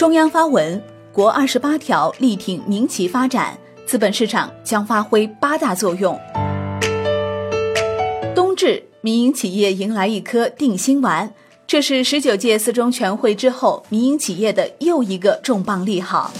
中央发文，国二十八条力挺民企发展，资本市场将发挥八大作用。冬至，民营企业迎来一颗定心丸，这是十九届四中全会之后民营企业的又一个重磅利好。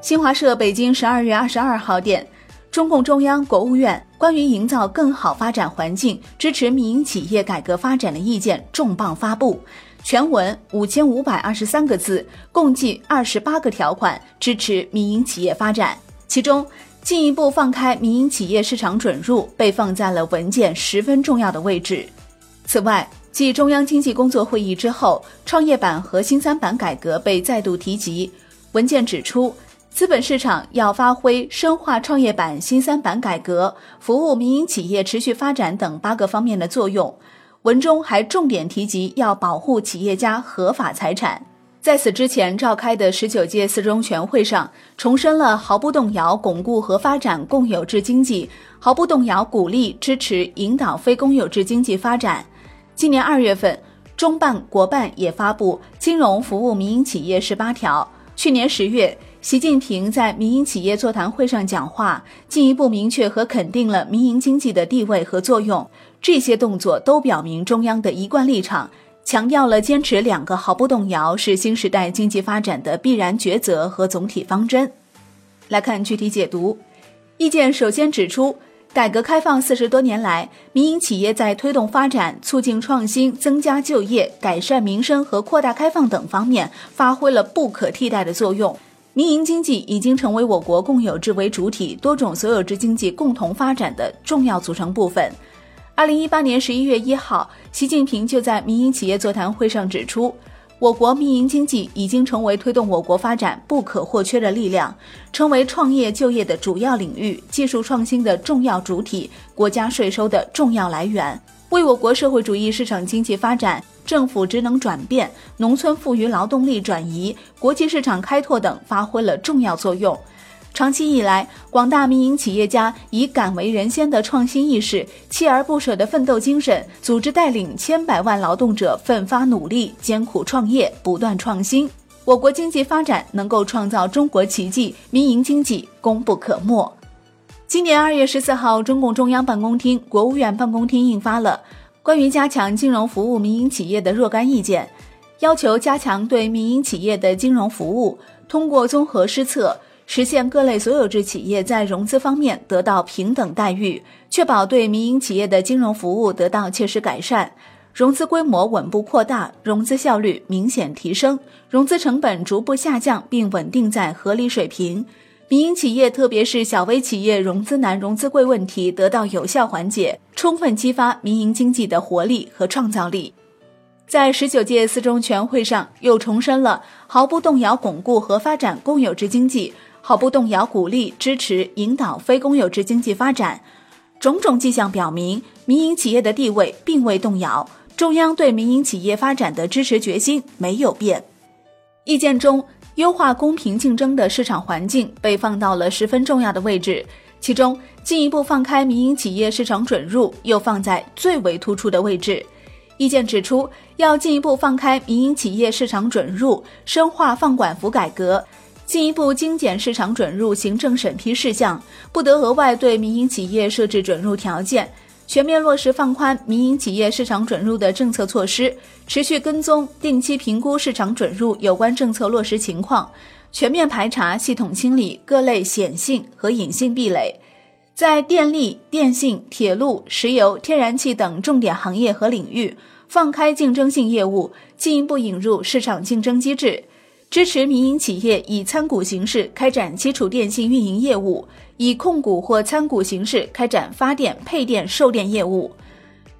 新华社北京十二月二十二号电，中共中央、国务院关于营造更好发展环境、支持民营企业改革发展的意见重磅发布。全文五千五百二十三个字，共计二十八个条款，支持民营企业发展。其中，进一步放开民营企业市场准入被放在了文件十分重要的位置。此外，继中央经济工作会议之后，创业板和新三板改革被再度提及。文件指出，资本市场要发挥深化创业板、新三板改革、服务民营企业持续发展等八个方面的作用。文中还重点提及要保护企业家合法财产。在此之前召开的十九届四中全会上，重申了毫不动摇巩固和发展共有制经济，毫不动摇鼓励支持引导非公有制经济发展。今年二月份，中办国办也发布《金融服务民营企业十八条》。去年十月，习近平在民营企业座谈会上讲话，进一步明确和肯定了民营经济的地位和作用。这些动作都表明中央的一贯立场，强调了坚持两个毫不动摇是新时代经济发展的必然抉择和总体方针。来看具体解读，意见首先指出，改革开放四十多年来，民营企业在推动发展、促进创新、增加就业、改善民生和扩大开放等方面发挥了不可替代的作用。民营经济已经成为我国共有制为主体、多种所有制经济共同发展的重要组成部分。二零一八年十一月一号，习近平就在民营企业座谈会上指出，我国民营经济已经成为推动我国发展不可或缺的力量，成为创业就业的主要领域、技术创新的重要主体、国家税收的重要来源，为我国社会主义市场经济发展、政府职能转变、农村富余劳动力转移、国际市场开拓等发挥了重要作用。长期以来，广大民营企业家以敢为人先的创新意识、锲而不舍的奋斗精神，组织带领千百万劳动者奋发努力、艰苦创业、不断创新，我国经济发展能够创造中国奇迹，民营经济功不可没。今年二月十四号，中共中央办公厅、国务院办公厅印发了《关于加强金融服务民营企业的若干意见》，要求加强对民营企业的金融服务，通过综合施策。实现各类所有制企业在融资方面得到平等待遇，确保对民营企业的金融服务得到切实改善，融资规模稳步扩大，融资效率明显提升，融资成本逐步下降并稳定在合理水平，民营企业特别是小微企业融资难、融资贵问题得到有效缓解，充分激发民营经济的活力和创造力。在十九届四中全会上，又重申了毫不动摇巩固和发展公有制经济。毫不动摇鼓励、支持、引导非公有制经济发展，种种迹象表明，民营企业的地位并未动摇，中央对民营企业发展的支持决心没有变。意见中，优化公平竞争的市场环境被放到了十分重要的位置，其中进一步放开民营企业市场准入又放在最为突出的位置。意见指出，要进一步放开民营企业市场准入，深化放管服改革。进一步精简市场准入行政审批事项，不得额外对民营企业设置准入条件，全面落实放宽民营企业市场准入的政策措施，持续跟踪、定期评估市场准入有关政策落实情况，全面排查、系统清理各类显性和隐性壁垒，在电力、电信、铁路、石油、天然气等重点行业和领域放开竞争性业务，进一步引入市场竞争机制。支持民营企业以参股形式开展基础电信运营业务，以控股或参股形式开展发电、配电、售电业务；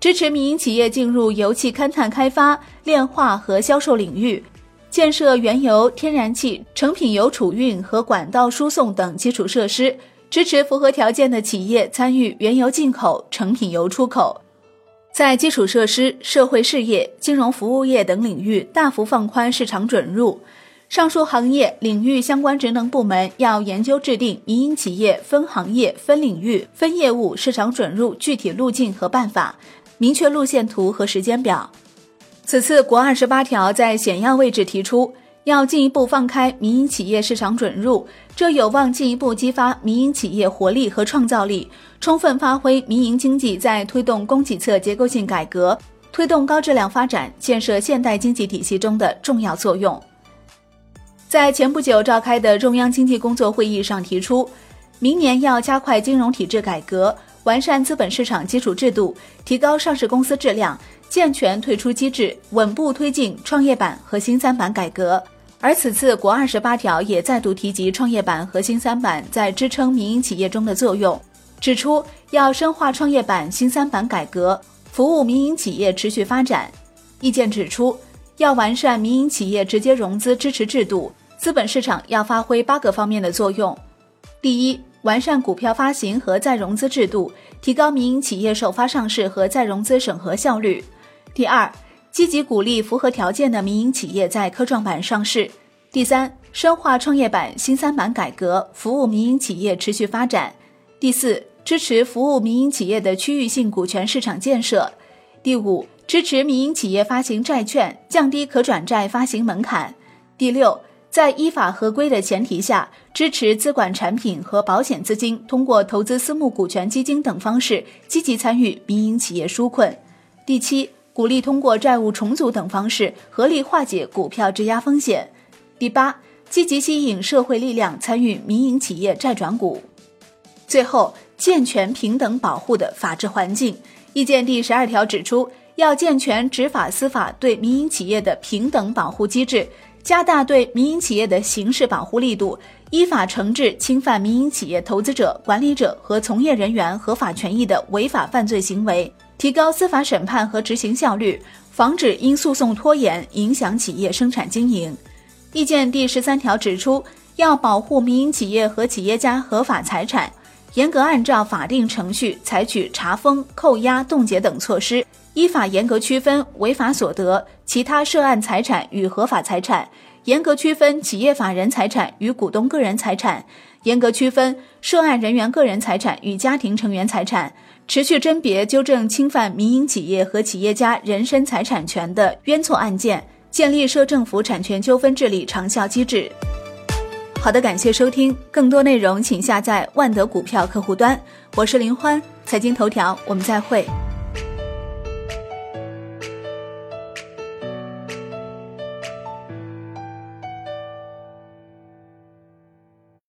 支持民营企业进入油气勘探开发、炼化和销售领域，建设原油、天然气、成品油储运和管道输送等基础设施；支持符合条件的企业参与原油进口、成品油出口。在基础设施、社会事业、金融服务业等领域大幅放宽市场准入。上述行业领域相关职能部门要研究制定民营企业分行业、分领域、分业务市场准入具体路径和办法，明确路线图和时间表。此次国二十八条在显要位置提出，要进一步放开民营企业市场准入，这有望进一步激发民营企业活力和创造力，充分发挥民营经济在推动供给侧结构性改革、推动高质量发展、建设现代经济体系中的重要作用。在前不久召开的中央经济工作会议上提出，明年要加快金融体制改革，完善资本市场基础制度，提高上市公司质量。健全退出机制，稳步推进创业板和新三板改革。而此次国二十八条也再度提及创业板和新三板在支撑民营企业中的作用，指出要深化创业板、新三板改革，服务民营企业持续发展。意见指出，要完善民营企业直接融资支持制度，资本市场要发挥八个方面的作用：第一，完善股票发行和再融资制度，提高民营企业首发上市和再融资审核效率。第二，积极鼓励符合条件的民营企业在科创板上市。第三，深化创业板、新三板改革，服务民营企业持续发展。第四，支持服务民营企业的区域性股权市场建设。第五，支持民营企业发行债券，降低可转债发行门槛。第六，在依法合规的前提下，支持资管产品和保险资金通过投资私募股权基金等方式，积极参与民营企业纾困。第七。鼓励通过债务重组等方式合理化解股票质押风险。第八，积极吸引社会力量参与民营企业债转股。最后，健全平等保护的法治环境。意见第十二条指出，要健全执法司法对民营企业的平等保护机制，加大对民营企业的刑事保护力度，依法惩治侵犯民营企业投资者、管理者和从业人员合法权益的违法犯罪行为。提高司法审判和执行效率，防止因诉讼拖延影响企业生产经营。意见第十三条指出，要保护民营企业和企业家合法财产，严格按照法定程序采取查封、扣押、冻结等措施，依法严格区分违法所得、其他涉案财产与合法财产，严格区分企业法人财产与股东个人财产，严格区分涉案人员个人财产与家庭成员财产。持续甄别纠正侵犯民营企业和企业家人身财产权的冤错案件，建立涉政府产权纠纷治理长效机制。好的，感谢收听，更多内容请下载万德股票客户端。我是林欢，财经头条，我们再会。